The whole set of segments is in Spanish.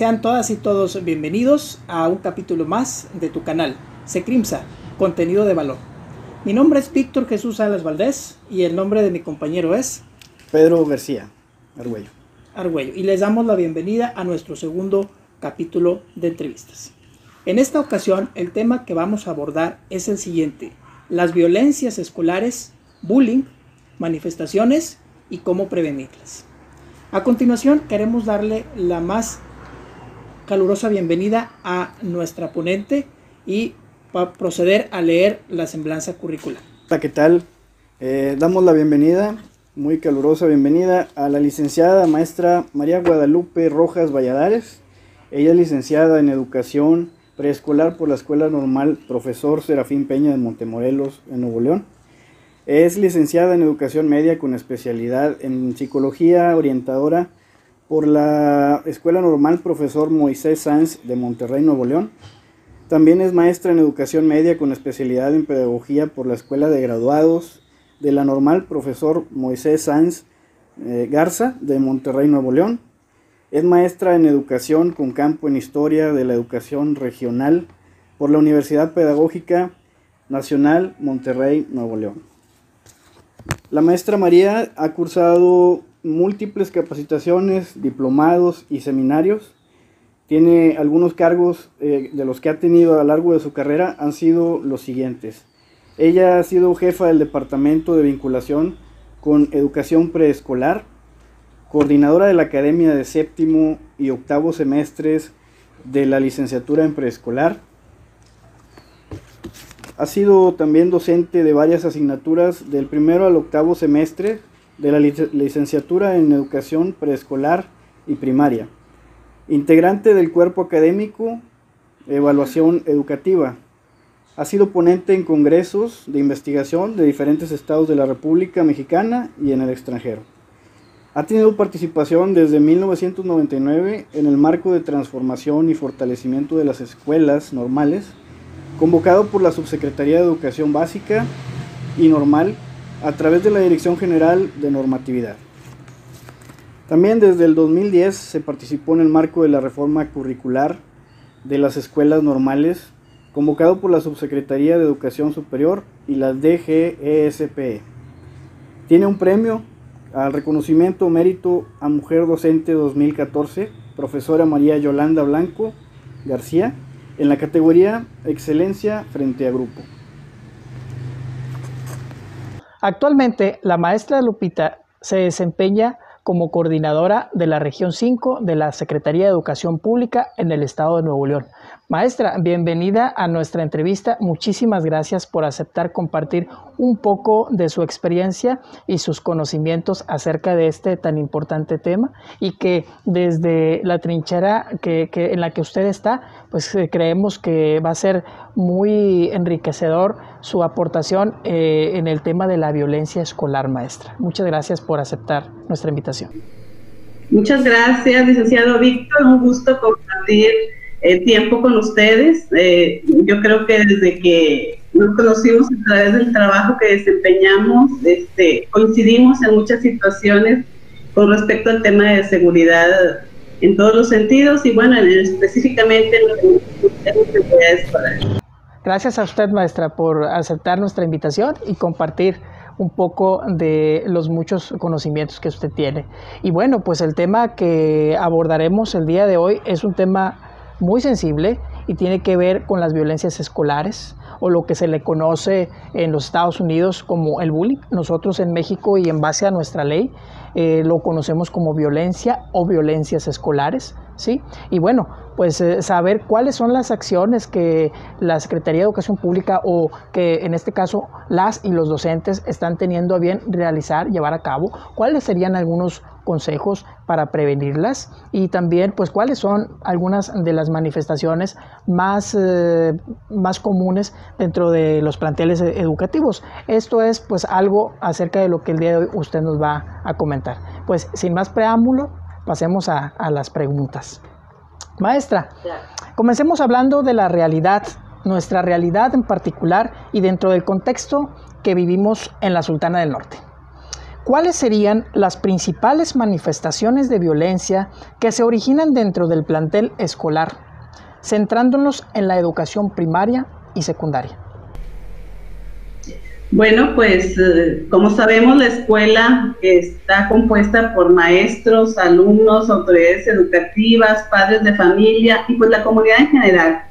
Sean todas y todos bienvenidos a un capítulo más de tu canal, Secrimsa, contenido de valor. Mi nombre es Víctor Jesús Salas Valdés y el nombre de mi compañero es Pedro García Argüello. Argüello. Y les damos la bienvenida a nuestro segundo capítulo de entrevistas. En esta ocasión, el tema que vamos a abordar es el siguiente: las violencias escolares, bullying, manifestaciones y cómo prevenirlas. A continuación, queremos darle la más calurosa bienvenida a nuestra ponente y proceder a leer la semblanza curricular. Hola, ¿qué tal? Eh, damos la bienvenida, muy calurosa bienvenida, a la licenciada maestra María Guadalupe Rojas Valladares. Ella es licenciada en Educación Preescolar por la Escuela Normal Profesor Serafín Peña de Montemorelos, en Nuevo León. Es licenciada en Educación Media con especialidad en Psicología Orientadora por la Escuela Normal Profesor Moisés Sanz de Monterrey, Nuevo León. También es maestra en Educación Media con especialidad en Pedagogía por la Escuela de Graduados de la Normal Profesor Moisés Sanz eh, Garza de Monterrey, Nuevo León. Es maestra en Educación con campo en Historia de la Educación Regional por la Universidad Pedagógica Nacional Monterrey, Nuevo León. La maestra María ha cursado múltiples capacitaciones, diplomados y seminarios. Tiene algunos cargos eh, de los que ha tenido a lo largo de su carrera han sido los siguientes. Ella ha sido jefa del Departamento de Vinculación con Educación Preescolar, coordinadora de la Academia de Séptimo y Octavo Semestres de la Licenciatura en Preescolar, ha sido también docente de varias asignaturas del primero al octavo semestre de la licenciatura en educación preescolar y primaria. Integrante del cuerpo académico Evaluación Educativa. Ha sido ponente en congresos de investigación de diferentes estados de la República Mexicana y en el extranjero. Ha tenido participación desde 1999 en el marco de transformación y fortalecimiento de las escuelas normales convocado por la Subsecretaría de Educación Básica y Normal a través de la Dirección General de Normatividad. También desde el 2010 se participó en el marco de la reforma curricular de las escuelas normales, convocado por la Subsecretaría de Educación Superior y la DGESPE. Tiene un premio al reconocimiento mérito a Mujer Docente 2014, profesora María Yolanda Blanco García, en la categoría Excelencia frente a Grupo. Actualmente, la maestra Lupita se desempeña como coordinadora de la región 5 de la Secretaría de Educación Pública en el estado de Nuevo León. Maestra, bienvenida a nuestra entrevista. Muchísimas gracias por aceptar compartir un poco de su experiencia y sus conocimientos acerca de este tan importante tema y que desde la trinchera que, en la que usted está, pues eh, creemos que va a ser muy enriquecedor su aportación eh, en el tema de la violencia escolar, maestra. Muchas gracias por aceptar nuestra invitación. Muchas gracias, licenciado Víctor. Un gusto compartir el tiempo con ustedes. Eh, yo creo que desde que nos conocimos a través del trabajo que desempeñamos, este, coincidimos en muchas situaciones con respecto al tema de seguridad en todos los sentidos y bueno, específicamente en seguridad escolar. Gracias a usted, maestra, por aceptar nuestra invitación y compartir un poco de los muchos conocimientos que usted tiene. Y bueno, pues el tema que abordaremos el día de hoy es un tema muy sensible y tiene que ver con las violencias escolares o lo que se le conoce en los Estados Unidos como el bullying. Nosotros en México y en base a nuestra ley eh, lo conocemos como violencia o violencias escolares. ¿sí? Y bueno, pues eh, saber cuáles son las acciones que la Secretaría de Educación Pública o que en este caso las y los docentes están teniendo a bien realizar, llevar a cabo, cuáles serían algunos consejos para prevenirlas y también pues cuáles son algunas de las manifestaciones más, eh, más comunes dentro de los planteles educativos. Esto es pues algo acerca de lo que el día de hoy usted nos va a comentar. Pues sin más preámbulo, pasemos a, las preguntas. Maestra, comencemos hablando de la realidad, nuestra realidad en particular y dentro del contexto que vivimos en la Sultana del Norte. ¿cuáles serían las principales manifestaciones de violencia que se originan dentro del plantel escolar, centrándonos en la educación primaria y secundaria? Bueno, pues eh, como sabemos, la escuela está compuesta por maestros, alumnos, autoridades educativas, padres de familia y pues la comunidad en general.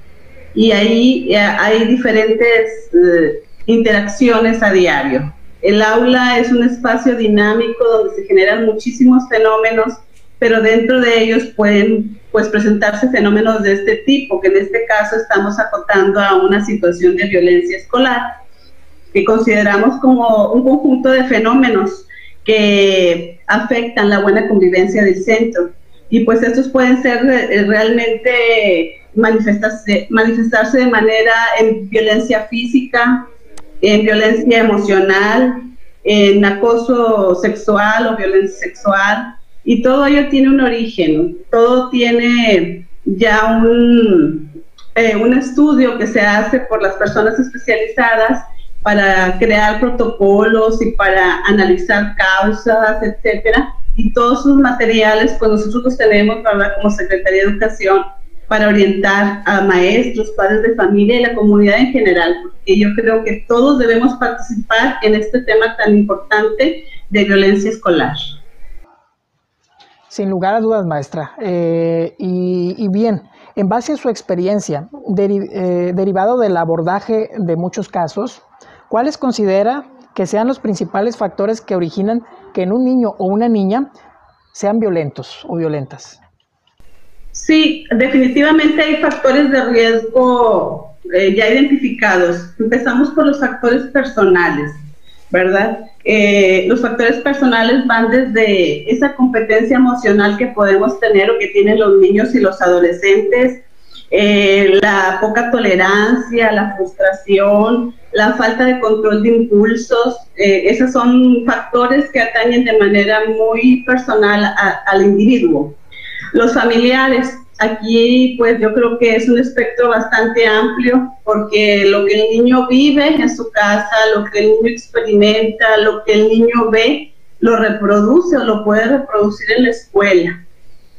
Y ahí eh, hay diferentes eh, interacciones a diario. El aula es un espacio dinámico donde se generan muchísimos fenómenos, pero dentro de ellos pueden pues presentarse fenómenos de este tipo, que en este caso estamos acotando a una situación de violencia escolar que consideramos como un conjunto de fenómenos que afectan la buena convivencia del centro. Y pues estos pueden ser eh, realmente manifestarse, manifestarse de manera en violencia física, en violencia emocional, en acoso sexual o violencia sexual. Y todo ello tiene un origen, todo tiene ya un, eh, un estudio que se hace por las personas especializadas para crear protocolos y para analizar causas, etcétera. Y todos sus materiales, pues nosotros los tenemos, ¿verdad? Como Secretaría de Educación, para orientar a maestros, padres de familia y la comunidad en general, porque yo creo que todos debemos participar en este tema tan importante de violencia escolar. Sin lugar a dudas, maestra. Eh, y, bien, en base a su experiencia, eh, derivado del abordaje de muchos casos, ¿Cuáles considera que sean los principales factores que originan que en un niño o una niña sean violentos o violentas? Sí, definitivamente hay factores de riesgo eh, ya identificados. Empezamos por los factores personales, ¿verdad? Eh, los factores personales van desde esa competencia emocional que podemos tener o que tienen los niños y los adolescentes, eh, la poca tolerancia, la frustración, la falta de control de impulsos, eh, esos son factores que atañen de manera muy personal al individuo. Los familiares, aquí pues yo creo que es un espectro bastante amplio porque lo que el niño vive en su casa, lo que el niño experimenta, lo que el niño ve, lo reproduce o lo puede reproducir en la escuela.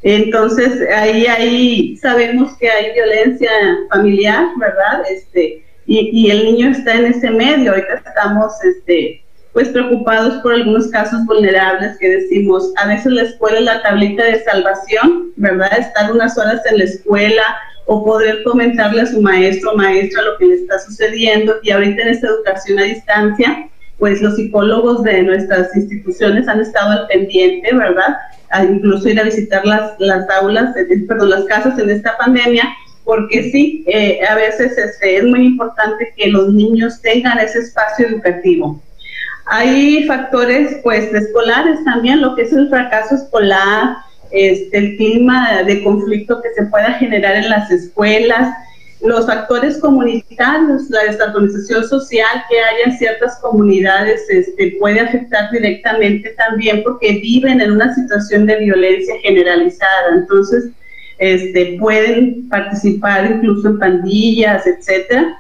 Entonces ahí, ahí sabemos que hay violencia familiar, ¿verdad? Este, y, el niño está en ese medio. Ahorita estamos este, pues preocupados por algunos casos vulnerables que decimos, a veces la escuela es la tablita de salvación, ¿verdad? Estar unas horas en la escuela o poder comentarle a su maestro o maestra lo que le está sucediendo. Y ahorita en esta educación a distancia, pues los psicólogos de nuestras instituciones han estado al pendiente, ¿verdad? A incluso ir a visitar las, las aulas, perdón, las casas en esta pandemia porque sí, eh, a veces este, es muy importante que los niños tengan ese espacio educativo. Hay factores pues escolares también, lo que es el fracaso escolar, este, el clima de conflicto que se pueda generar en las escuelas, los factores comunitarios, la desorganización social que haya en ciertas comunidades este, puede afectar directamente también porque viven en una situación de violencia generalizada. Entonces, este, pueden participar incluso en pandillas, etcétera.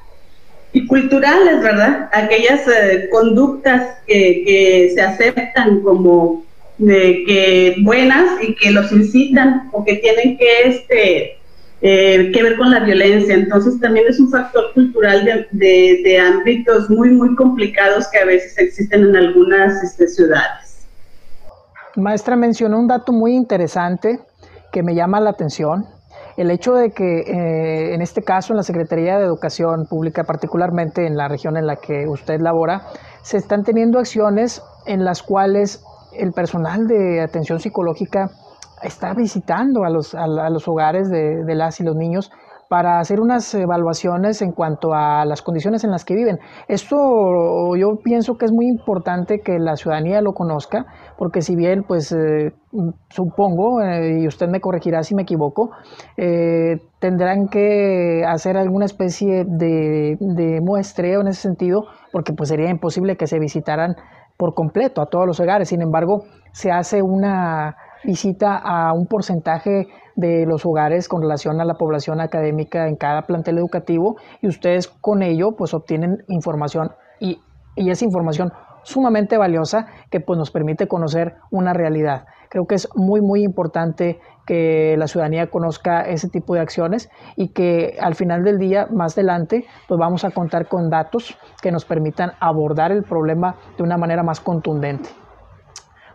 Y culturales, ¿verdad? Aquellas eh, conductas que, se aceptan como que buenas y que los incitan o que tienen que este eh, que ver con la violencia. Entonces también es un factor cultural de, ámbitos muy, muy complicados que a veces existen en algunas este, ciudades. Maestra mencionó un dato muy interesante que me llama la atención. El hecho de que eh, en este caso en la Secretaría de Educación Pública, particularmente en la región en la que usted labora, se están teniendo acciones en las cuales el personal de atención psicológica está visitando a los, a, los hogares de, de las y los niños para hacer unas evaluaciones en cuanto a las condiciones en las que viven. Esto yo pienso que es muy importante que la ciudadanía lo conozca, porque si bien, pues eh, supongo, eh, y usted me corregirá si me equivoco, eh, tendrán que hacer alguna especie de, de muestreo en ese sentido, porque pues sería imposible que se visitaran por completo a todos los hogares. Sin embargo, se hace una visita a un porcentaje de los hogares con relación a la población académica en cada plantel educativo y ustedes con ello pues obtienen información y, esa información sumamente valiosa que pues, nos permite conocer una realidad. Creo que es muy, muy importante que la ciudadanía conozca ese tipo de acciones y que al final del día, más adelante, pues vamos a contar con datos que nos permitan abordar el problema de una manera más contundente.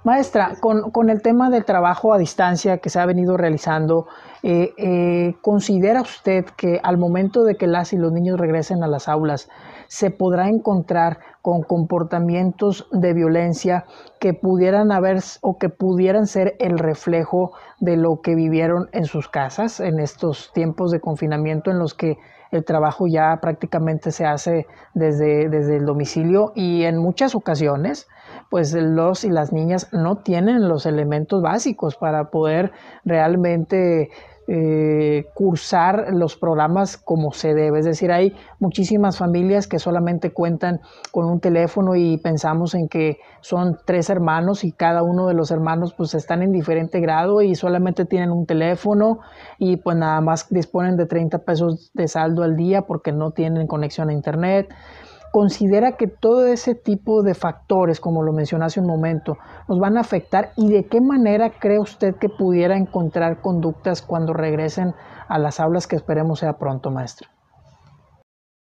Maestra, con, el tema del trabajo a distancia que se ha venido realizando, eh, eh, ¿considera usted que al momento de que las y los niños regresen a las aulas, se podrá encontrar con comportamientos de violencia que pudieran haber o que pudieran ser el reflejo de lo que vivieron en sus casas en estos tiempos de confinamiento en los que el trabajo ya prácticamente se hace desde, desde el domicilio y en muchas ocasiones pues los y las niñas no tienen los elementos básicos para poder realmente eh, cursar los programas como se debe. Es decir, hay muchísimas familias que solamente cuentan con un teléfono y pensamos en que son tres hermanos y cada uno de los hermanos pues están en diferente grado y solamente tienen un teléfono y pues nada más disponen de 30 pesos de saldo al día porque no tienen conexión a internet considera que todo ese tipo de factores, como lo mencioné hace un momento, nos van a afectar y de qué manera cree usted que pudiera encontrar conductas cuando regresen a las aulas que esperemos sea pronto, maestro?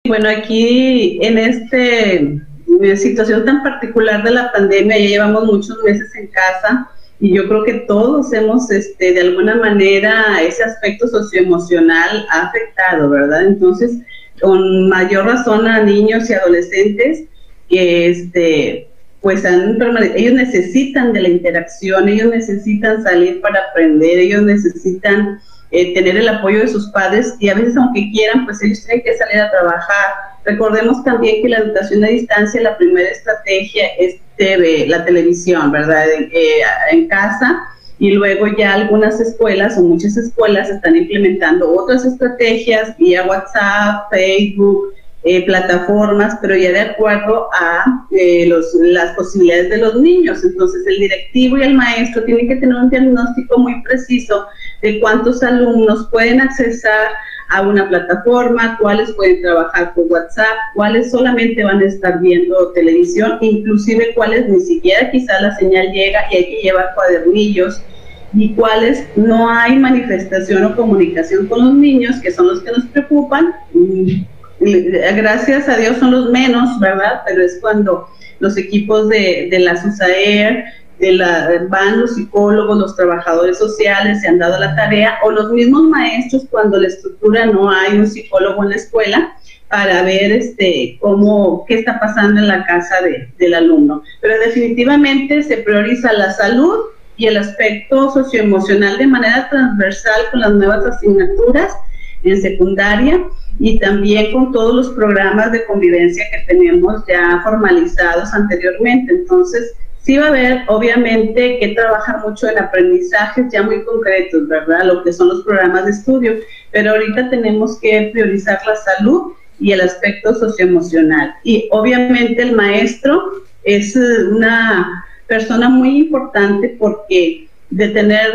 Bueno, aquí en esta eh, situación tan particular de la pandemia, ya llevamos muchos meses en casa y yo creo que todos hemos, este, de alguna manera, ese aspecto socioemocional ha afectado, ¿verdad? Entonces, con mayor razón a niños y adolescentes que este pues ellos necesitan de la interacción, ellos necesitan salir para aprender, ellos necesitan eh, tener el apoyo de sus padres y a veces aunque quieran, pues ellos tienen que salir a trabajar. Recordemos también que la educación a distancia, la primera estrategia es TV, la televisión, ¿verdad? Eh, en casa y luego ya algunas escuelas o muchas escuelas están implementando otras estrategias vía WhatsApp, Facebook, eh, plataformas, pero ya de acuerdo a eh, los, las posibilidades de los niños. Entonces el directivo y el maestro tienen que tener un diagnóstico muy preciso de cuántos alumnos pueden accesar a una plataforma, cuáles pueden trabajar por WhatsApp, cuáles solamente van a estar viendo televisión, inclusive cuáles ni siquiera quizá la señal llega y hay que llevar cuadernillos y cuáles no hay manifestación o comunicación con los niños, que son los que nos preocupan. Gracias a Dios son los menos, ¿verdad? Pero es cuando los equipos de, de la SUSAER, la, van los psicólogos, los trabajadores sociales, se han dado la tarea, o los mismos maestros cuando la estructura no hay un psicólogo en la escuela, para ver este cómo qué está pasando en la casa del alumno. Pero definitivamente se prioriza la salud y el aspecto socioemocional de manera transversal con las nuevas asignaturas en secundaria y también con todos los programas de convivencia que tenemos ya formalizados anteriormente. Entonces, sí va a haber, obviamente, que trabajar mucho en aprendizajes ya muy concretos, ¿verdad? Lo que son los programas de estudio, pero ahorita tenemos que priorizar la salud y el aspecto socioemocional. Y obviamente el maestro es una persona muy importante porque de tener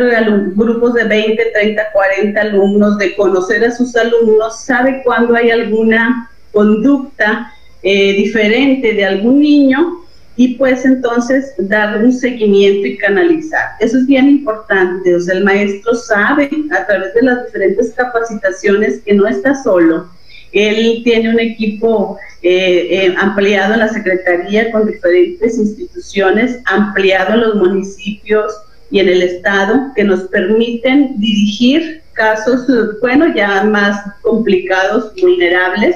grupos de 20, 30, 40 alumnos, de conocer a sus alumnos, sabe cuando hay alguna conducta eh, diferente de algún niño y pues entonces dar un seguimiento y canalizar. Eso es bien importante, o sea, el maestro sabe a través de las diferentes capacitaciones que no está solo, él tiene un equipo eh, eh, ampliado en la Secretaría con diferentes instituciones, ampliado en los municipios y en el Estado, que nos permiten dirigir casos, bueno, ya más complicados, vulnerables,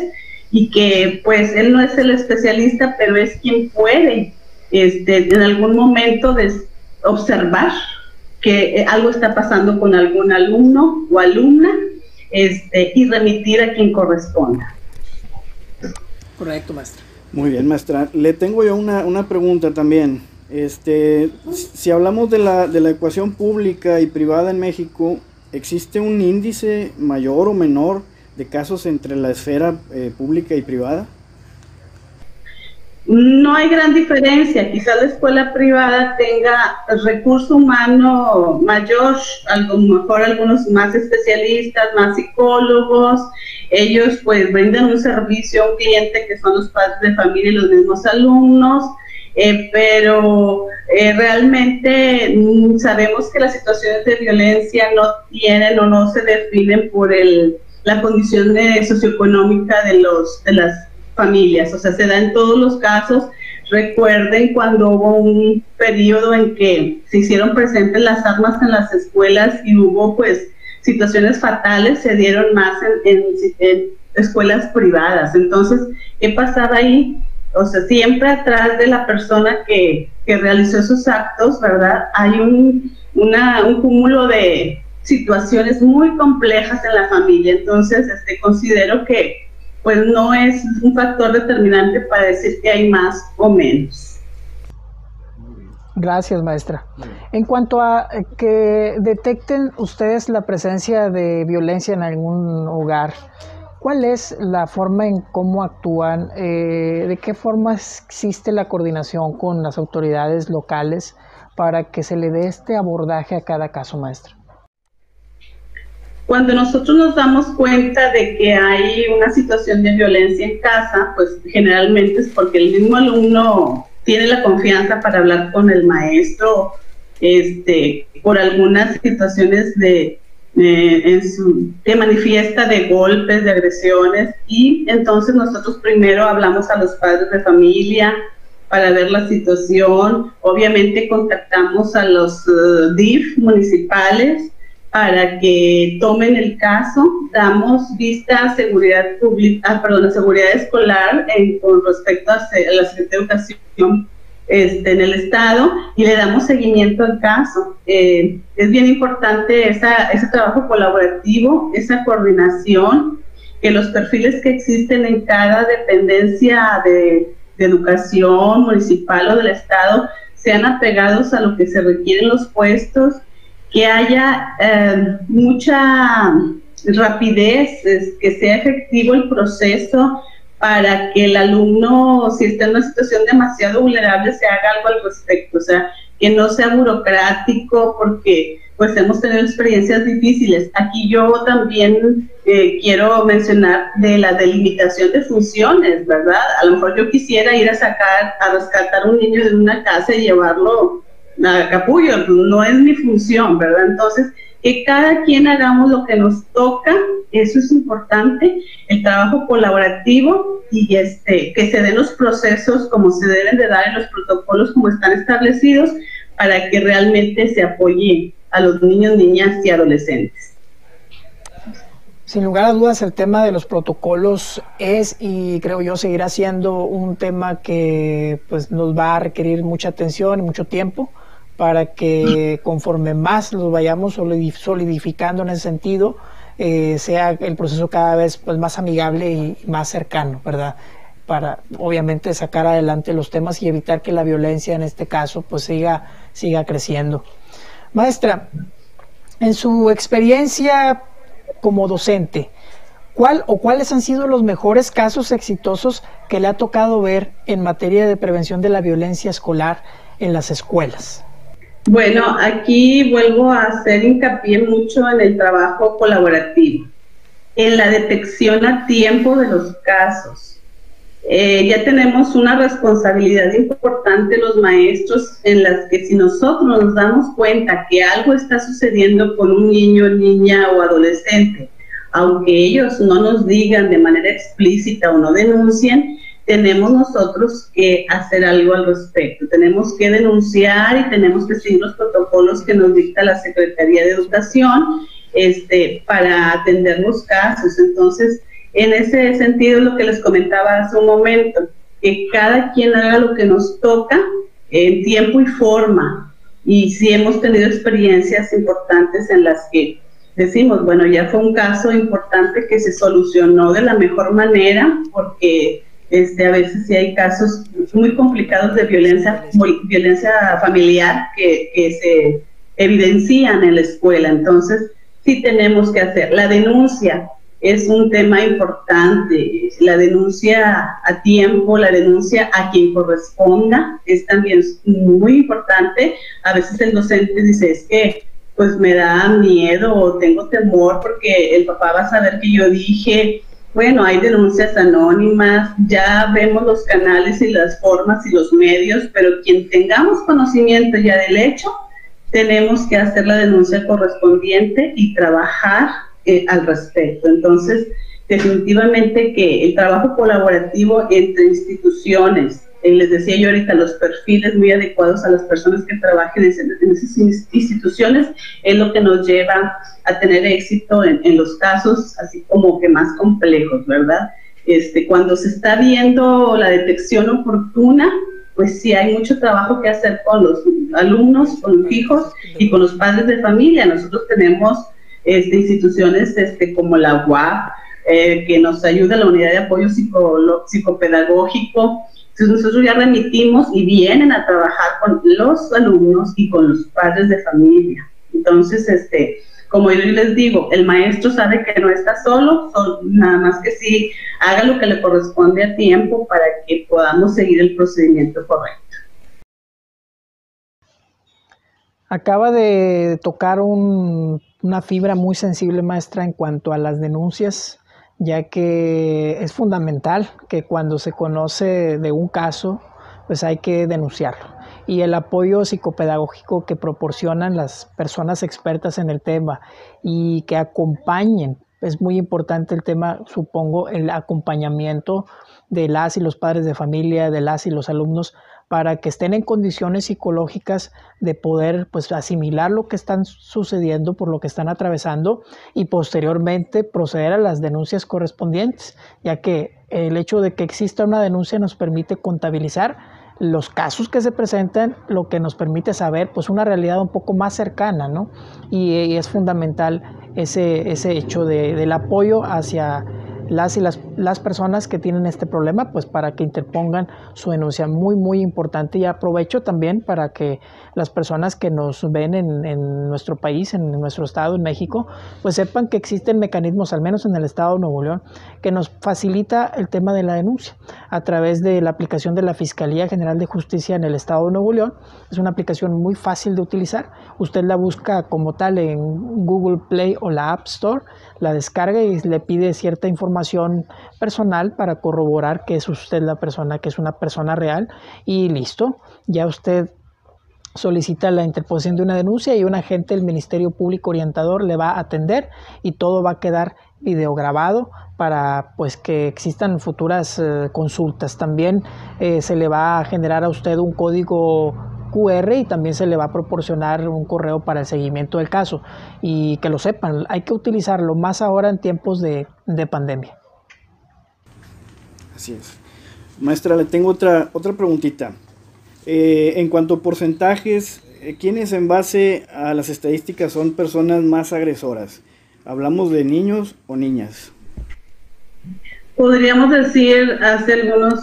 y que pues él no es el especialista, pero es quien puede este, en algún momento observar que algo está pasando con algún alumno o alumna este, y remitir a quien corresponda. Correcto, maestra. Muy bien, maestra. Le tengo yo una, una pregunta también. Este, si hablamos de la, de la ecuación pública y privada en México, ¿existe un índice mayor o menor de casos entre la esfera eh, pública y privada? No hay gran diferencia, quizá la escuela privada tenga recurso humano mayor, a lo mejor algunos más especialistas, más psicólogos, ellos pues brindan un servicio a un cliente que son los padres de familia y los mismos alumnos, eh, pero eh, realmente sabemos que las situaciones de violencia no tienen o no se definen por el, la condición socioeconómica de, los, de las familias, o sea, se da en todos los casos. Recuerden cuando hubo un periodo en que se hicieron presentes las armas en las escuelas y hubo pues situaciones fatales, se dieron más en, en escuelas privadas. Entonces, ¿qué pasaba ahí? O sea, siempre atrás de la persona que, realizó esos actos, ¿verdad? Hay un, un cúmulo de situaciones muy complejas en la familia. Entonces, este, considero que pues no es un factor determinante para decir que hay más o menos. Gracias, maestra. En cuanto a que detecten ustedes la presencia de violencia en algún hogar, ¿Cuál es la forma en cómo actúan? Eh, ¿De qué forma existe la coordinación con las autoridades locales para que se le dé este abordaje a cada caso, maestro? Cuando nosotros nos damos cuenta de que hay una situación de violencia en casa, pues generalmente es porque el mismo alumno tiene la confianza para hablar con el maestro este, por algunas situaciones de, eh, en su, que manifiesta de golpes, de agresiones, y entonces nosotros primero hablamos a los padres de familia para ver la situación, obviamente contactamos a los eh, DIF municipales para que tomen el caso, damos vista a seguridad pública, ah, perdón, a seguridad escolar con respecto a, la Secretaría de Educación este, en el Estado y le damos seguimiento al caso. Eh, es bien importante esa, ese trabajo colaborativo, esa coordinación, que los perfiles que existen en cada dependencia de, educación municipal o del Estado sean apegados a lo que se requieren los puestos, que haya eh, mucha rapidez, que sea efectivo el proceso para que el alumno, si está en una situación demasiado vulnerable, se haga algo al respecto, o sea, que no sea burocrático, porque pues hemos tenido experiencias difíciles. Aquí yo también eh, quiero mencionar de la delimitación de funciones, ¿verdad? A lo mejor yo quisiera ir a sacar, a rescatar un niño de una casa y llevarlo capullo, no es mi función, ¿verdad? Entonces, que cada quien hagamos lo que nos toca, eso es importante, el trabajo colaborativo y este, que se den los procesos como se deben de dar en los protocolos como están establecidos para que realmente se apoye a los niños, niñas y adolescentes. Sin lugar a dudas, el tema de los protocolos es y creo yo seguirá siendo un tema que pues, nos va a requerir mucha atención y mucho tiempo para que conforme más los vayamos solidificando en ese sentido, eh, sea el proceso cada vez pues, más amigable y más cercano, ¿verdad? Para obviamente sacar adelante los temas y evitar que la violencia en este caso pues siga, siga creciendo. Maestra, en su experiencia como docente, ¿cuál o cuáles han sido los mejores casos exitosos que le ha tocado ver en materia de prevención de la violencia escolar en las escuelas? Bueno, aquí vuelvo a hacer hincapié mucho en el trabajo colaborativo, en la detección a tiempo de los casos. Eh, ya tenemos una responsabilidad importante los maestros en las que si nosotros nos damos cuenta que algo está sucediendo con un niño, niña o adolescente, aunque ellos no nos digan de manera explícita o no denuncien, tenemos nosotros que hacer algo al respecto. Tenemos que denunciar y tenemos que seguir los protocolos que nos dicta la Secretaría de Educación este, para atender los casos. Entonces, en ese sentido, lo que les comentaba hace un momento, que cada quien haga lo que nos toca en tiempo y forma. Y si hemos tenido experiencias importantes en las que decimos, bueno, ya fue un caso importante que se solucionó de la mejor manera porque este, a veces sí hay casos muy complicados de violencia, violencia familiar que, que se evidencian en la escuela. Entonces, sí tenemos que hacer. La denuncia es un tema importante. La denuncia a tiempo, la denuncia a quien corresponda es también muy importante. A veces el docente dice, es que pues me da miedo o tengo temor porque el papá va a saber que yo dije bueno, hay denuncias anónimas, ya vemos los canales y las formas y los medios, pero quien tengamos conocimiento ya del hecho, tenemos que hacer la denuncia correspondiente y trabajar eh, al respecto. Entonces, definitivamente que el trabajo colaborativo entre instituciones, eh, les decía yo ahorita, los perfiles muy adecuados a las personas que trabajen en, esas instituciones es lo que nos lleva a tener éxito en, los casos así como que más complejos, ¿verdad? Este, cuando se está viendo la detección oportuna, pues sí hay mucho trabajo que hacer con los alumnos, con los hijos y con los padres de familia. Nosotros tenemos este, instituciones este, como la UAP, eh, que nos ayuda la unidad de apoyo psicopedagógico. Entonces nosotros ya remitimos y vienen a trabajar con los alumnos y con los padres de familia. Entonces, este, como yo les digo, el maestro sabe que no está solo, nada más que sí haga lo que le corresponde a tiempo para que podamos seguir el procedimiento correcto. Acaba de tocar una fibra muy sensible, maestra, en cuanto a las denuncias, ya que es fundamental que cuando se conoce de un caso, pues hay que denunciarlo y el apoyo psicopedagógico que proporcionan las personas expertas en el tema y que acompañen. Es muy importante el tema, supongo, el acompañamiento de las y los padres de familia, de las y los alumnos, para que estén en condiciones psicológicas de poder pues asimilar lo que están sucediendo por lo que están atravesando y posteriormente proceder a las denuncias correspondientes, ya que el hecho de que exista una denuncia nos permite contabilizar los casos que se presentan, lo que nos permite saber pues una realidad un poco más cercana, ¿no? Y, es fundamental ese, ese hecho de, del apoyo hacia las y las, las, personas que tienen este problema, pues para que interpongan su denuncia. Muy, muy importante y aprovecho también para que las personas que nos ven en, en, nuestro país, en nuestro estado, en México, pues sepan que existen mecanismos, al menos en el estado de Nuevo León, que nos facilita el tema de la denuncia a través de la aplicación de la Fiscalía General de Justicia en el estado de Nuevo León. Es una aplicación muy fácil de utilizar. Usted la busca como tal en Google Play o la App Store, la descarga y le pide cierta información personal para corroborar que es usted la persona, que es una persona real y listo, ya usted solicita la interposición de una denuncia y un agente del Ministerio Público Orientador le va a atender y todo va a quedar videograbado para pues que existan futuras eh, consultas. También eh, se le va a generar a usted un código QR y también se le va a proporcionar un correo para el seguimiento del caso. Y que lo sepan, hay que utilizarlo más ahora en tiempos de, pandemia. Así es. Maestra, le tengo otra, otra preguntita. Eh, en cuanto a porcentajes, eh, ¿quiénes en base a las estadísticas son personas más agresoras? ¿Hablamos de niños o niñas? Podríamos decir hace algunos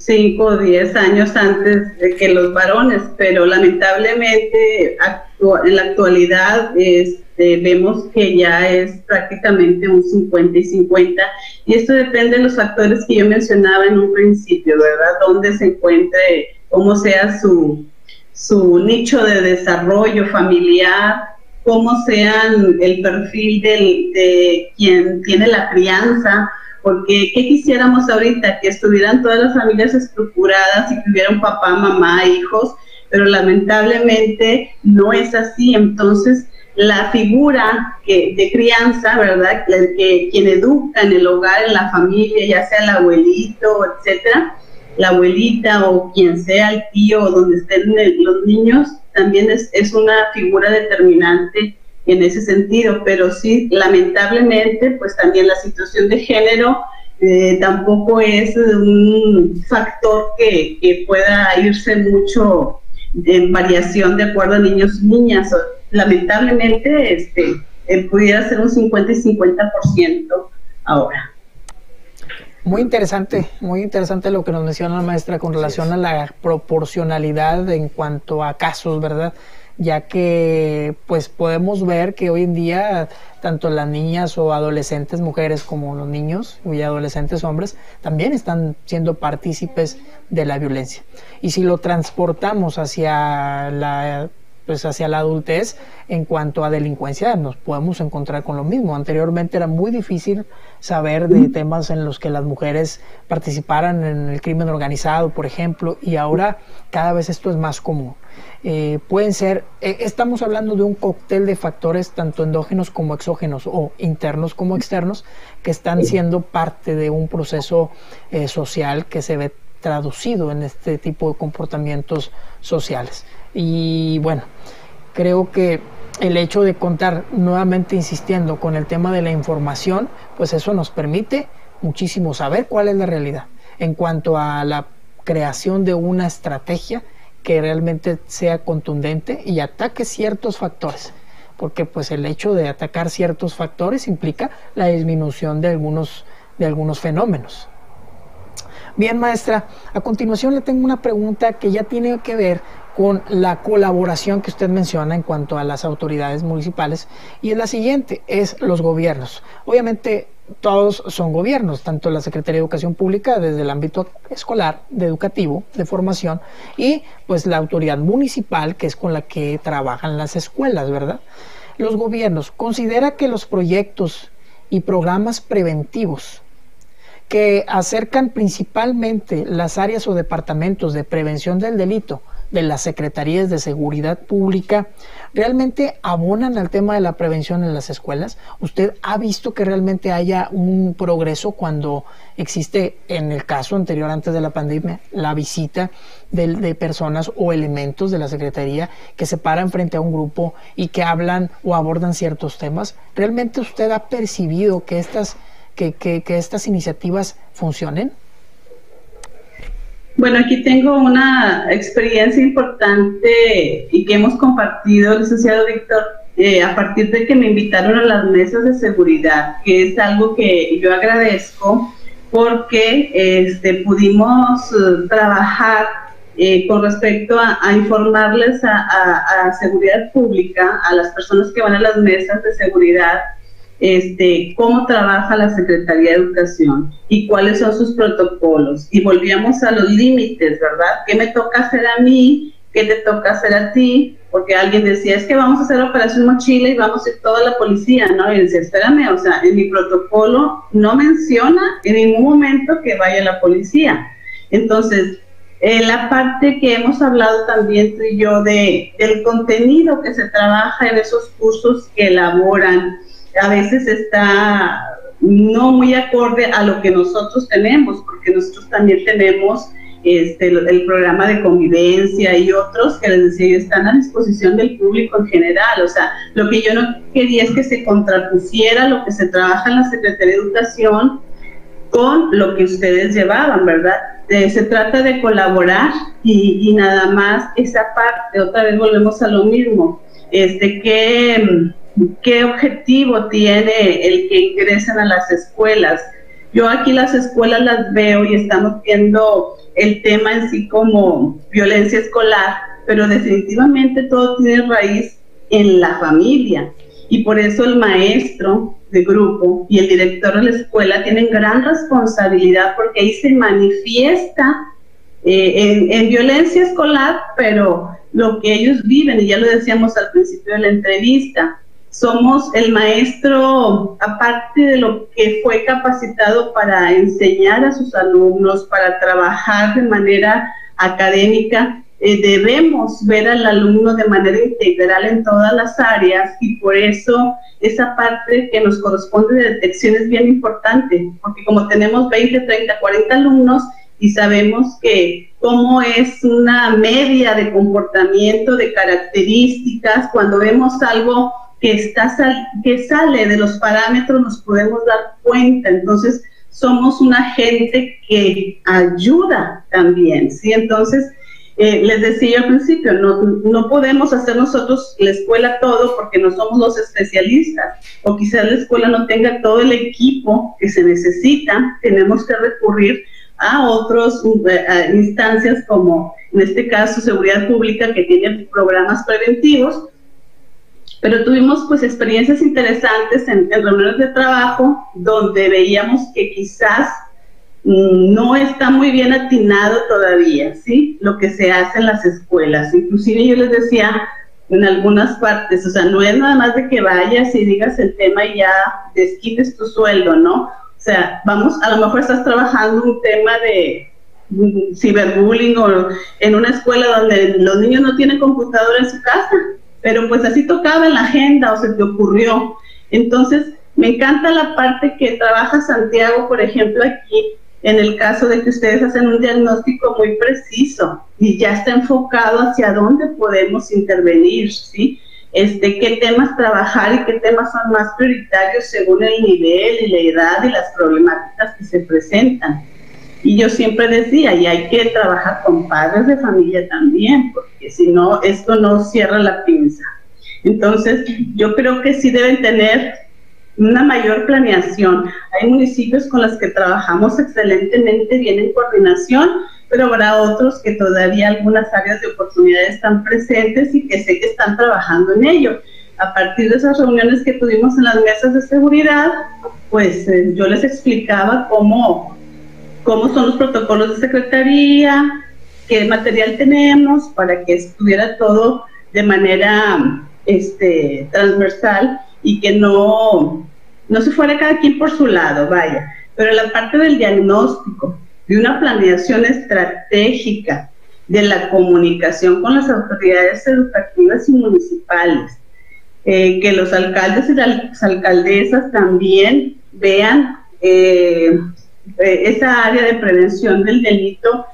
5 o 10 años antes de que los varones, pero lamentablemente en la actualidad este, vemos que ya es prácticamente un 50 y 50 y esto depende de los factores que yo mencionaba en un principio, ¿verdad? Dónde se encuentre, cómo sea su, su nicho de desarrollo familiar, cómo sean el perfil del, de quien tiene la crianza, porque ¿qué quisiéramos ahorita? Que estuvieran todas las familias estructuradas y que hubiera un papá, mamá, hijos, pero lamentablemente no es así. Entonces, la figura que, de crianza, ¿verdad? Que, quien educa en el hogar, en la familia, ya sea el abuelito, etcétera, la abuelita o quien sea el tío o donde estén los niños, también es, es una figura determinante en ese sentido, pero sí, lamentablemente, pues también la situación de género eh, tampoco es un factor que, que, pueda irse mucho en variación de acuerdo a niños y niñas. Lamentablemente, este, eh, pudiera ser un 50 y 50% ahora. Muy interesante, muy interesante lo que nos menciona la maestra con relación a la proporcionalidad en cuanto a casos, ¿verdad? Ya que pues podemos ver que hoy en día tanto las niñas o adolescentes mujeres como los niños y adolescentes hombres también están siendo partícipes de la violencia. Y si lo transportamos hacia la pues hacia la adultez en cuanto a delincuencia nos podemos encontrar con lo mismo. Anteriormente era muy difícil saber de temas en los que las mujeres participaran en el crimen organizado, por ejemplo, y ahora cada vez esto es más común. Eh, pueden ser, eh, estamos hablando de un cóctel de factores tanto endógenos como exógenos o internos como externos que están siendo parte de un proceso eh, social que se ve traducido en este tipo de comportamientos sociales. Y bueno, creo que el hecho de contar nuevamente insistiendo con el tema de la información, pues eso nos permite muchísimo saber cuál es la realidad en cuanto a la creación de una estrategia que realmente sea contundente y ataque ciertos factores, porque pues el hecho de atacar ciertos factores implica la disminución de algunos, de algunos fenómenos. Bien, maestra, a continuación le tengo una pregunta que ya tiene que ver con la colaboración que usted menciona en cuanto a las autoridades municipales y es la siguiente, es los gobiernos. Obviamente todos son gobiernos, tanto la Secretaría de Educación Pública desde el ámbito escolar, de educativo, de formación y pues la autoridad municipal que es con la que trabajan las escuelas, ¿verdad? Los gobiernos considera que los proyectos y programas preventivos que acercan principalmente las áreas o departamentos de prevención del delito de las secretarías de seguridad pública realmente abonan al tema de la prevención en las escuelas? ¿Usted ha visto que realmente haya un progreso cuando existe, en el caso anterior, antes de la pandemia, la visita de, personas o elementos de la Secretaría que se paran frente a un grupo y que hablan o abordan ciertos temas? ¿Realmente usted ha percibido que estas que, estas iniciativas funcionen? Bueno, aquí tengo una experiencia importante y que hemos compartido, licenciado Víctor, eh, a partir de que me invitaron a las mesas de seguridad, que es algo que yo agradezco porque este, pudimos eh, trabajar eh, con respecto a, informarles a, seguridad pública, a las personas que van a las mesas de seguridad, este, cómo trabaja la Secretaría de Educación y cuáles son sus protocolos. Y volvíamos a los límites, ¿verdad? ¿Qué me toca hacer a mí? ¿Qué te toca hacer a ti? Porque alguien decía, es que vamos a hacer operación mochila y vamos a ir toda la policía, ¿no? Y decía, espérame, o sea, en mi protocolo no menciona en ningún momento que vaya la policía. Entonces, en la parte que hemos hablado también tú y yo de, del contenido que se trabaja en esos cursos que elaboran, a veces está no muy acorde a lo que nosotros tenemos, porque nosotros también tenemos este, el, programa de convivencia y otros que les decía están a disposición del público en general. O sea, lo que yo no quería es que se contrapusiera lo que se trabaja en la Secretaría de Educación con lo que ustedes llevaban, ¿verdad? se trata de colaborar y, y, nada más esa parte, otra vez volvemos a lo mismo, este que qué objetivo tiene el que ingresen a las escuelas. Yo aquí las escuelas las veo y estamos viendo el tema en sí como violencia escolar, pero definitivamente todo tiene raíz en la familia. Y por eso el maestro de grupo y el director de la escuela tienen gran responsabilidad porque ahí se manifiesta eh, en, en violencia escolar, pero lo que ellos viven, y ya lo decíamos al principio de la entrevista, somos el maestro, aparte de lo que fue capacitado para enseñar a sus alumnos, para trabajar de manera académica, eh, debemos ver al alumno de manera integral en todas las áreas y por eso esa parte que nos corresponde de detección es bien importante, porque como tenemos 20, 30, 40 alumnos y sabemos que cómo es una media de comportamiento, de características, cuando vemos algo que, está que sale de los parámetros nos podemos dar cuenta. Entonces, somos una gente que ayuda también, ¿sí? Entonces, eh, les decía al principio, no, no podemos hacer nosotros la escuela todo porque no somos los especialistas, o quizás la escuela no tenga todo el equipo que se necesita, tenemos que recurrir a otras eh, instancias como en este caso seguridad pública que tiene programas preventivos pero tuvimos pues experiencias interesantes en, reuniones de trabajo donde veíamos que quizás mm, no está muy bien atinado todavía, ¿sí? Lo que se hace en las escuelas. Inclusive yo les decía, en algunas partes, o sea, no es nada más de que vayas y digas el tema y ya desquites tu sueldo, ¿no? O sea, vamos, a lo mejor estás trabajando un tema de ciberbullying o en una escuela donde los niños no tienen computadora en su casa, pero pues así tocaba en la agenda o se te ocurrió. Entonces, me encanta la parte que trabaja Santiago, por ejemplo, aquí, en el caso de que ustedes hacen un diagnóstico muy preciso y ya está enfocado hacia dónde podemos intervenir, ¿sí? Este, qué temas trabajar y qué temas son más prioritarios según el nivel y la edad y las problemáticas que se presentan. Y yo siempre decía, y hay que trabajar con padres de familia también, porque si no, esto no cierra la pinza. Entonces, yo creo que sí deben tener una mayor planeación. Hay municipios con los que trabajamos excelentemente bien en coordinación, pero habrá otros que todavía algunas áreas de oportunidad están presentes y que sé que están trabajando en ello. A partir de esas reuniones que tuvimos en las mesas de seguridad, pues eh, yo les explicaba cómo, cómo son los protocolos de secretaría, qué material tenemos para que estuviera todo de manera este, transversal y que no, no se fuera cada quien por su lado, vaya. Pero la parte del diagnóstico, de una planeación estratégica, de la comunicación con las autoridades educativas y municipales, eh, que los alcaldes y las alcaldesas también vean eh, eh, esa área de prevención del delito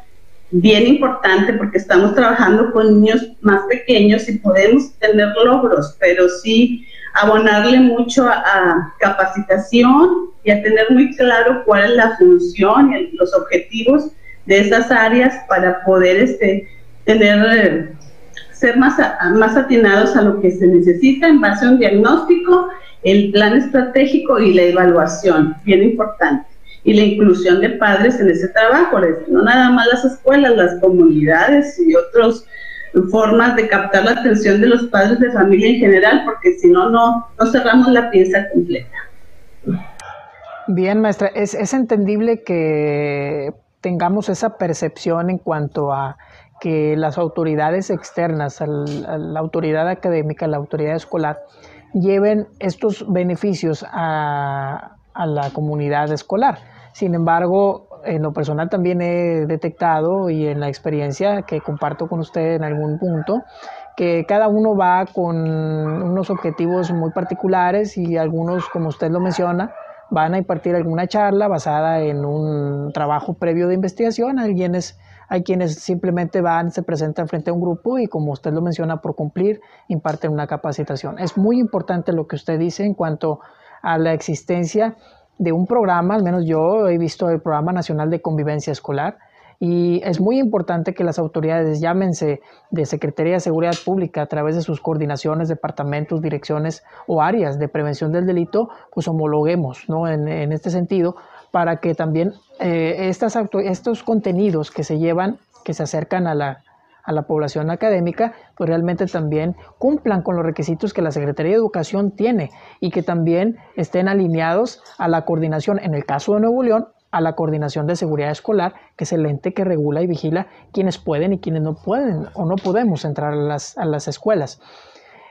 bien importante porque estamos trabajando con niños más pequeños y podemos tener logros, pero sí abonarle mucho a, capacitación y a tener muy claro cuál es la función y los objetivos de esas áreas para poder este, tener, ser más, más atinados a lo que se necesita en base a un diagnóstico, el plan estratégico y la evaluación, bien importante y la inclusión de padres en ese trabajo, no nada más las escuelas, las comunidades y otras formas de captar la atención de los padres de familia en general, porque si no, no cerramos la pieza completa. Bien, maestra, es, entendible que tengamos esa percepción en cuanto a que las autoridades externas, la autoridad académica, la autoridad escolar, lleven estos beneficios a la comunidad escolar. Sin embargo, en lo personal también he detectado y en la experiencia que comparto con usted en algún punto, que cada uno va con unos objetivos muy particulares y algunos, como usted lo menciona, van a impartir alguna charla basada en un trabajo previo de investigación. Hay quienes, hay quienes simplemente van, se presentan frente a un grupo y como usted lo menciona, por cumplir, imparten una capacitación. Es muy importante lo que usted dice en cuanto a la existencia de un programa, al menos yo he visto el Programa Nacional de Convivencia Escolar, y es muy importante que las autoridades, llámense de Secretaría de Seguridad Pública a través de sus coordinaciones, departamentos, direcciones o áreas de prevención del delito, pues homologuemos ¿no? en, este sentido para que también eh, estas estos contenidos que se llevan, que se acercan a la a la población académica, pues realmente también cumplan con los requisitos que la Secretaría de Educación tiene y que también estén alineados a la coordinación, en el caso de Nuevo León, a la coordinación de seguridad escolar, que es el ente que regula y vigila quienes pueden y quienes no pueden o no podemos entrar a las, a las escuelas.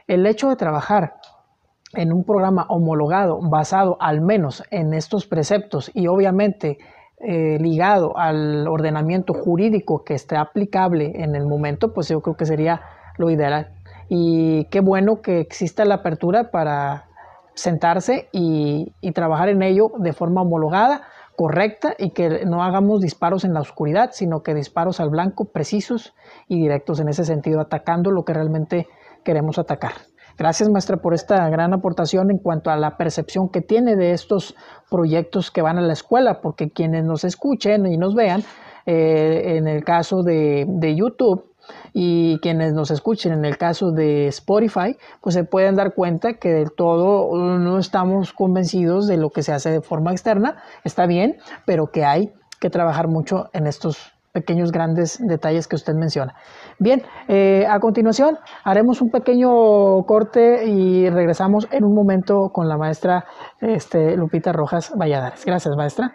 El hecho de trabajar en un programa homologado basado al menos en estos preceptos y obviamente eh, ligado al ordenamiento jurídico que esté aplicable en el momento, pues yo creo que sería lo ideal. Y qué bueno que exista la apertura para sentarse y, trabajar en ello de forma homologada, correcta y que no hagamos disparos en la oscuridad, sino que disparos al blanco precisos y directos en ese sentido, atacando lo que realmente queremos atacar. Gracias, maestra, por esta gran aportación en cuanto a la percepción que tiene de estos proyectos que van a la escuela, porque quienes nos escuchen y nos vean, eh, en el caso de, YouTube, y quienes nos escuchen en el caso de Spotify, pues se pueden dar cuenta que del todo no estamos convencidos de lo que se hace de forma externa, está bien, pero que hay que trabajar mucho en estos pequeños grandes detalles que usted menciona. Bien, eh, a continuación haremos un pequeño corte y regresamos en un momento con la maestra este, Lupita Rojas Valladares. Gracias, maestra.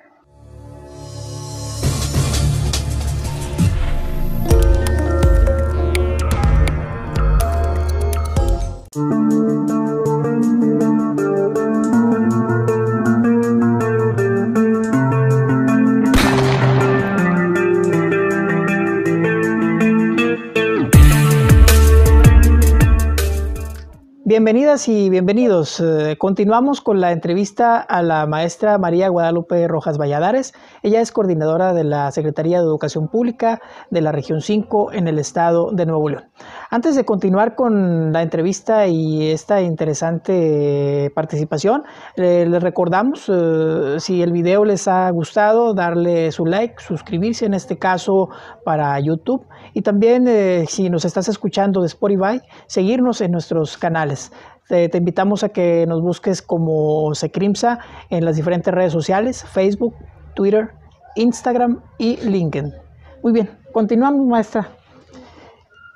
Bienvenidas y bienvenidos. Eh, continuamos con la entrevista a la maestra María Guadalupe Rojas Valladares. Ella es coordinadora de la Secretaría de Educación Pública de la región 5 en el estado de Nuevo León. Antes de continuar con la entrevista y esta interesante participación, eh, les recordamos, eh, si el video les ha gustado, darle su like, suscribirse en este caso para YouTube y también si nos estás escuchando de Spotify, seguirnos en nuestros canales. Te, invitamos a que nos busques como Secrimsa en las diferentes redes sociales, Facebook, Twitter, Instagram y LinkedIn. Muy bien, continuamos maestra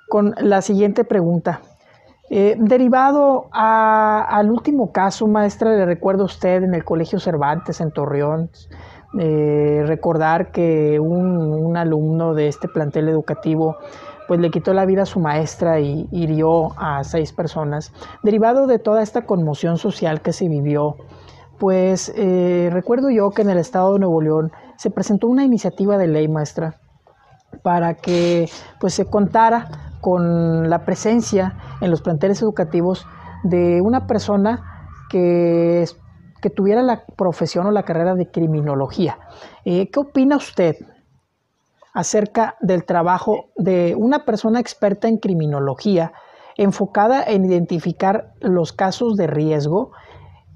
con la siguiente pregunta. Eh, derivado al último caso, maestra, le recuerdo a usted en el Colegio Cervantes en Torreón, eh, recordar que un, alumno de este plantel educativo pues le quitó la vida a su maestra y hirió a seis personas. Derivado de toda esta conmoción social que se vivió, pues eh, recuerdo yo que en el estado de Nuevo León se presentó una iniciativa de ley maestra para que pues se contara con la presencia en los planteles educativos de una persona que, que tuviera la profesión o la carrera de criminología. Eh, ¿Qué opina usted acerca del trabajo de una persona experta en criminología enfocada en identificar los casos de riesgo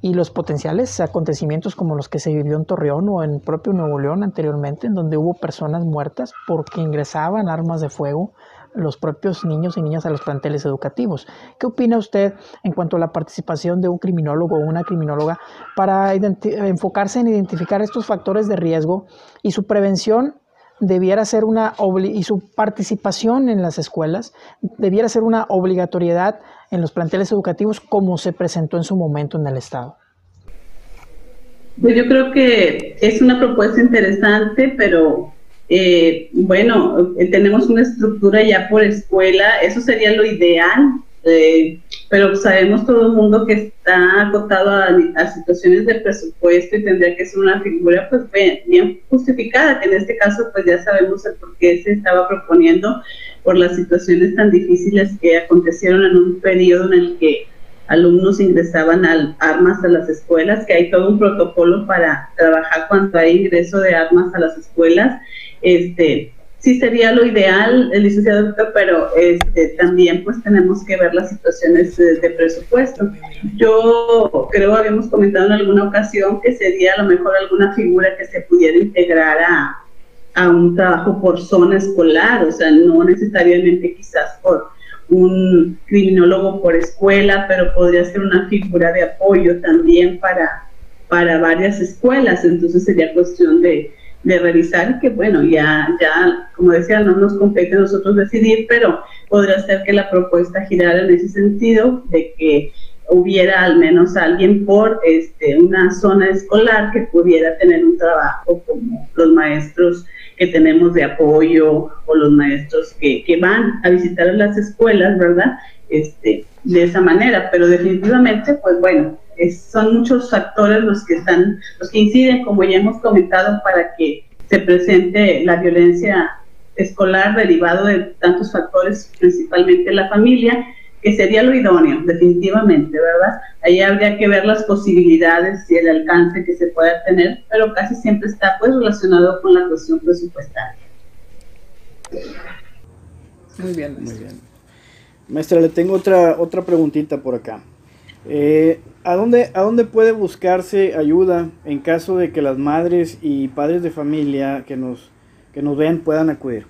y los potenciales acontecimientos como los que se vivió en Torreón o en propio Nuevo León anteriormente, en donde hubo personas muertas porque ingresaban armas de fuego los propios niños y niñas a los planteles educativos. ¿Qué opina usted en cuanto a la participación de un criminólogo o una criminóloga para enfocarse en identificar estos factores de riesgo y su prevención debiera ser una y su participación en las escuelas debiera ser una obligatoriedad en los planteles educativos como se presentó en su momento en el Estado. Pues yo creo que es una propuesta interesante, pero eh, bueno, eh, tenemos una estructura ya por escuela, eso sería lo ideal, eh, pero sabemos todo el mundo que está acotado a, situaciones de presupuesto y tendría que ser una figura pues bien, justificada, que en este caso pues ya sabemos el por qué se estaba proponiendo por las situaciones tan difíciles que acontecieron en un periodo en el que alumnos ingresaban al, armas a las escuelas, que hay todo un protocolo para trabajar cuando hay ingreso de armas a las escuelas. Este, sí sería lo ideal, el licenciado doctor, pero este, también pues tenemos que ver las situaciones de, presupuesto. Yo creo habíamos comentado en alguna ocasión que sería a lo mejor alguna figura que se pudiera integrar a, a un trabajo por zona escolar, o sea, no necesariamente quizás por un criminólogo por escuela, pero podría ser una figura de apoyo también para, para varias escuelas, entonces sería cuestión de, de revisar que bueno, ya, ya, como decía, no nos compete a nosotros decidir, pero podría ser que la propuesta girara en ese sentido, de que hubiera al menos alguien por este, una zona escolar que pudiera tener un trabajo como los maestros que tenemos de apoyo o los maestros que, que van a visitar las escuelas, ¿verdad? Este, de esa manera, pero definitivamente, pues bueno, son muchos factores los que están, los que inciden, como ya hemos comentado, para que se presente la violencia escolar derivado de tantos factores, principalmente la familia, que sería lo idóneo, definitivamente, ¿verdad? Ahí habría que ver las posibilidades y el alcance que se pueda tener, pero casi siempre está pues relacionado con la cuestión presupuestaria. Muy bien, muy bien. Maestra, le tengo otra, otra preguntita por acá. Eh, ¿a, dónde, ¿A dónde puede buscarse ayuda en caso de que las madres y padres de familia que nos, que nos ven puedan acudir?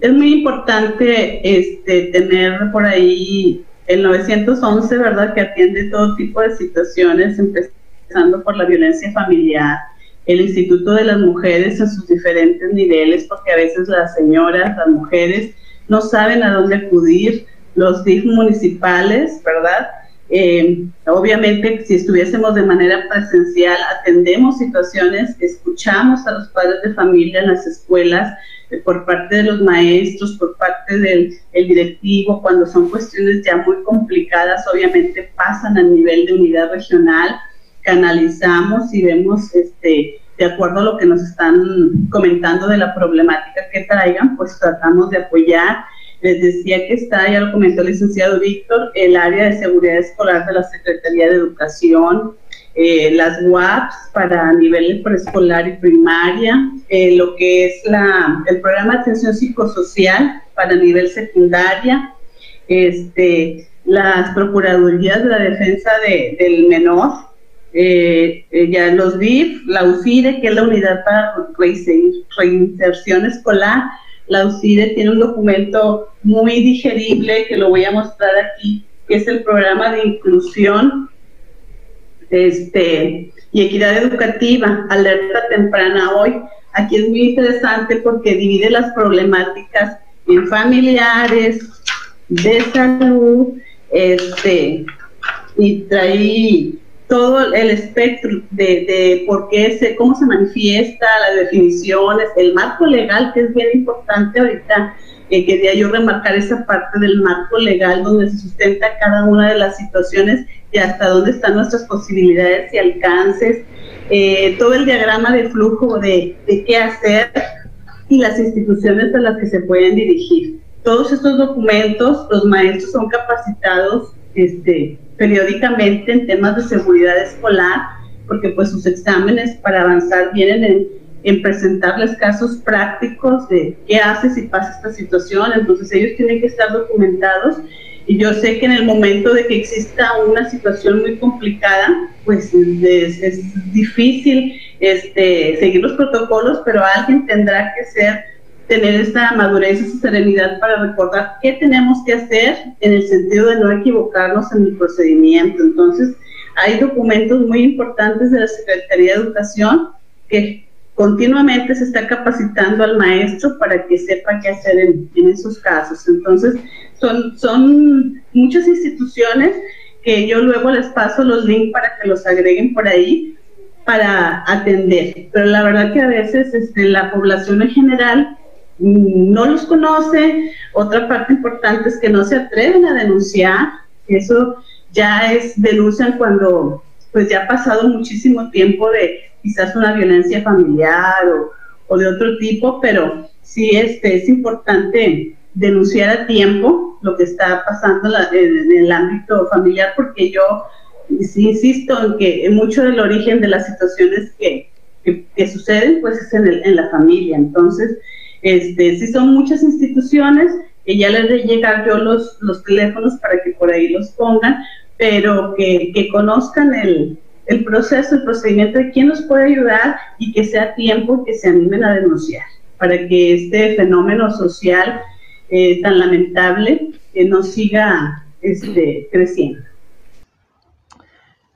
Es muy importante este, tener por ahí el 911, ¿verdad? Que atiende todo tipo de situaciones, empezando por la violencia familiar, el Instituto de las Mujeres en sus diferentes niveles, porque a veces las señoras, las mujeres, no saben a dónde acudir los DIF municipales, ¿verdad? Eh, obviamente, si estuviésemos de manera presencial, atendemos situaciones, escuchamos a los padres de familia en las escuelas, eh, por parte de los maestros, por parte del directivo, cuando son cuestiones ya muy complicadas, obviamente pasan a nivel de unidad regional, canalizamos y vemos, este, de acuerdo a lo que nos están comentando de la problemática que traigan, pues tratamos de apoyar les decía que está, ya lo comentó el licenciado Víctor, el área de seguridad escolar de la Secretaría de Educación, eh, las WAPs para nivel preescolar y primaria, eh, lo que es la, el programa de atención psicosocial para nivel secundaria, este, las Procuradurías de la Defensa del Menor, eh, ya los DIF, la UCIDE, que es la Unidad para Reinserción Escolar, la UCIDE tiene un documento muy digerible que lo voy a mostrar aquí, que es el programa de inclusión este, y equidad educativa, alerta temprana hoy. Aquí es muy interesante porque divide las problemáticas en familiares, de salud, este, y trae todo el espectro de, por qué se, cómo se manifiesta, las definiciones, el marco legal, que es bien importante ahorita. Eh, quería yo remarcar esa parte del marco legal donde se sustenta cada una de las situaciones y hasta dónde están nuestras posibilidades y alcances, eh, todo el diagrama de flujo de, de qué hacer y las instituciones a las que se pueden dirigir. Todos estos documentos, los maestros son capacitados este, periódicamente en temas de seguridad escolar, porque pues sus exámenes para avanzar vienen en, en presentarles casos prácticos de qué hace si pasa esta situación, entonces ellos tienen que estar documentados. Y yo sé que en el momento de que exista una situación muy complicada, pues es, es difícil este, seguir los protocolos, pero alguien tendrá que ser tener esta madurez, esa serenidad para recordar qué tenemos que hacer en el sentido de no equivocarnos en el procedimiento. Entonces, hay documentos muy importantes de la Secretaría de Educación que continuamente se está capacitando al maestro para que sepa qué hacer en, esos casos. Entonces, son, son muchas instituciones que yo luego les paso los links para que los agreguen por ahí para atender. Pero la verdad que a veces este, la población en general no los conoce. Otra parte importante es que no se atreven a denunciar. Eso ya es, denuncian cuando pues ya ha pasado muchísimo tiempo de quizás una violencia familiar o, de otro tipo, pero sí este, es importante denunciar a tiempo lo que está pasando en, el ámbito familiar, porque yo insisto en que mucho del origen de las situaciones que, que, suceden pues es en, en la familia. Entonces, este, sí son muchas instituciones que ya les de llegar yo los, los teléfonos para que por ahí los pongan, pero que, que conozcan el, el proceso, el procedimiento de quién nos puede ayudar y que sea tiempo que se animen a denunciar para que este fenómeno social eh, tan lamentable no siga este, creciendo.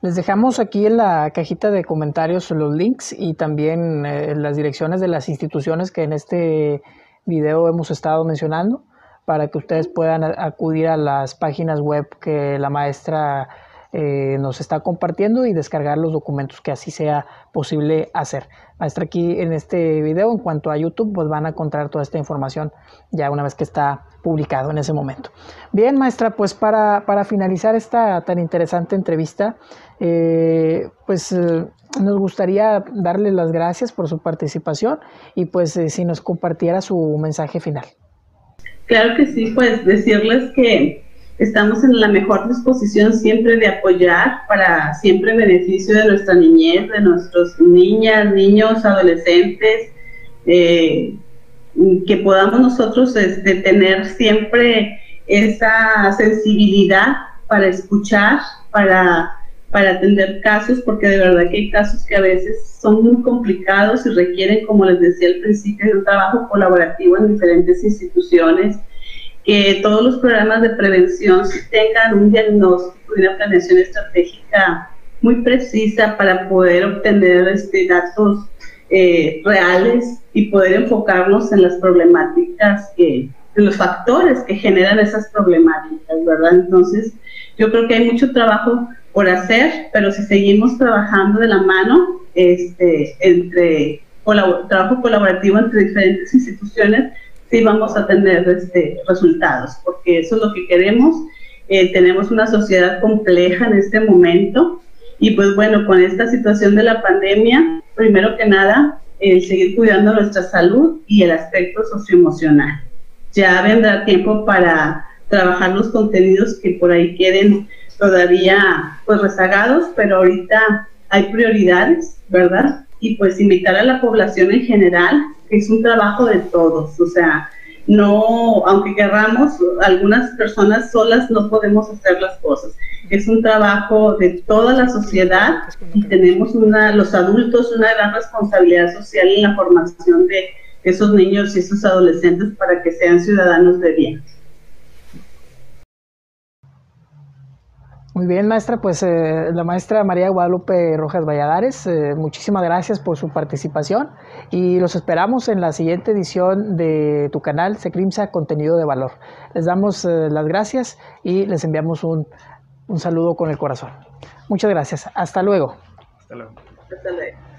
Les dejamos aquí en la cajita de comentarios los links y también eh, las direcciones de las instituciones que en este video hemos estado mencionando para que ustedes puedan acudir a las páginas web que la maestra eh, nos está compartiendo y descargar los documentos que así sea posible hacer. Maestra, aquí en este video, en cuanto a YouTube, pues van a encontrar toda esta información ya una vez que está publicado en ese momento. Bien, maestra, pues para, para finalizar esta tan interesante entrevista, eh, pues eh, nos gustaría darle las gracias por su participación y pues si nos compartiera su mensaje final. Claro que sí, pues decirles que estamos en la mejor disposición siempre de apoyar para siempre beneficio de nuestra niñez, de nuestros niñas, niños, adolescentes, eh, que podamos nosotros este, tener siempre esa sensibilidad para escuchar, para, para atender casos, porque de verdad que hay casos que a veces son muy complicados y requieren, como les decía al principio, un trabajo colaborativo en diferentes instituciones, que todos los programas de prevención tengan un diagnóstico y una planeación estratégica muy precisa para poder obtener este, datos eh, reales y poder enfocarnos en las problemáticas que, los factores que generan esas problemáticas, ¿verdad? Entonces, yo creo que hay mucho trabajo por hacer, pero si seguimos trabajando de la mano, este, entre trabajo colaborativo entre diferentes instituciones, sí vamos a tener este, resultados, porque eso es lo que queremos. Eh, tenemos una sociedad compleja en este momento y pues bueno, con esta situación de la pandemia, primero que nada, el seguir cuidando nuestra salud y el aspecto socioemocional. Ya vendrá tiempo para trabajar los contenidos que por ahí queden todavía pues rezagados, pero ahorita hay prioridades, ¿verdad? Y pues invitar a la población en general, es un trabajo de todos, o sea, no, aunque querramos, algunas personas solas no podemos hacer las cosas. Es un trabajo de toda la sociedad y tenemos una, los adultos una gran responsabilidad social en la formación de esos niños y esos adolescentes para que sean ciudadanos de bien. Muy bien, maestra, pues eh, la maestra María Guadalupe Rojas Valladares, eh, muchísimas gracias por su participación y los esperamos en la siguiente edición de tu canal Secrimsa Contenido de Valor. Les damos eh, las gracias y les enviamos un, un saludo con el corazón. Muchas gracias. Hasta luego. Hasta luego. Hasta luego.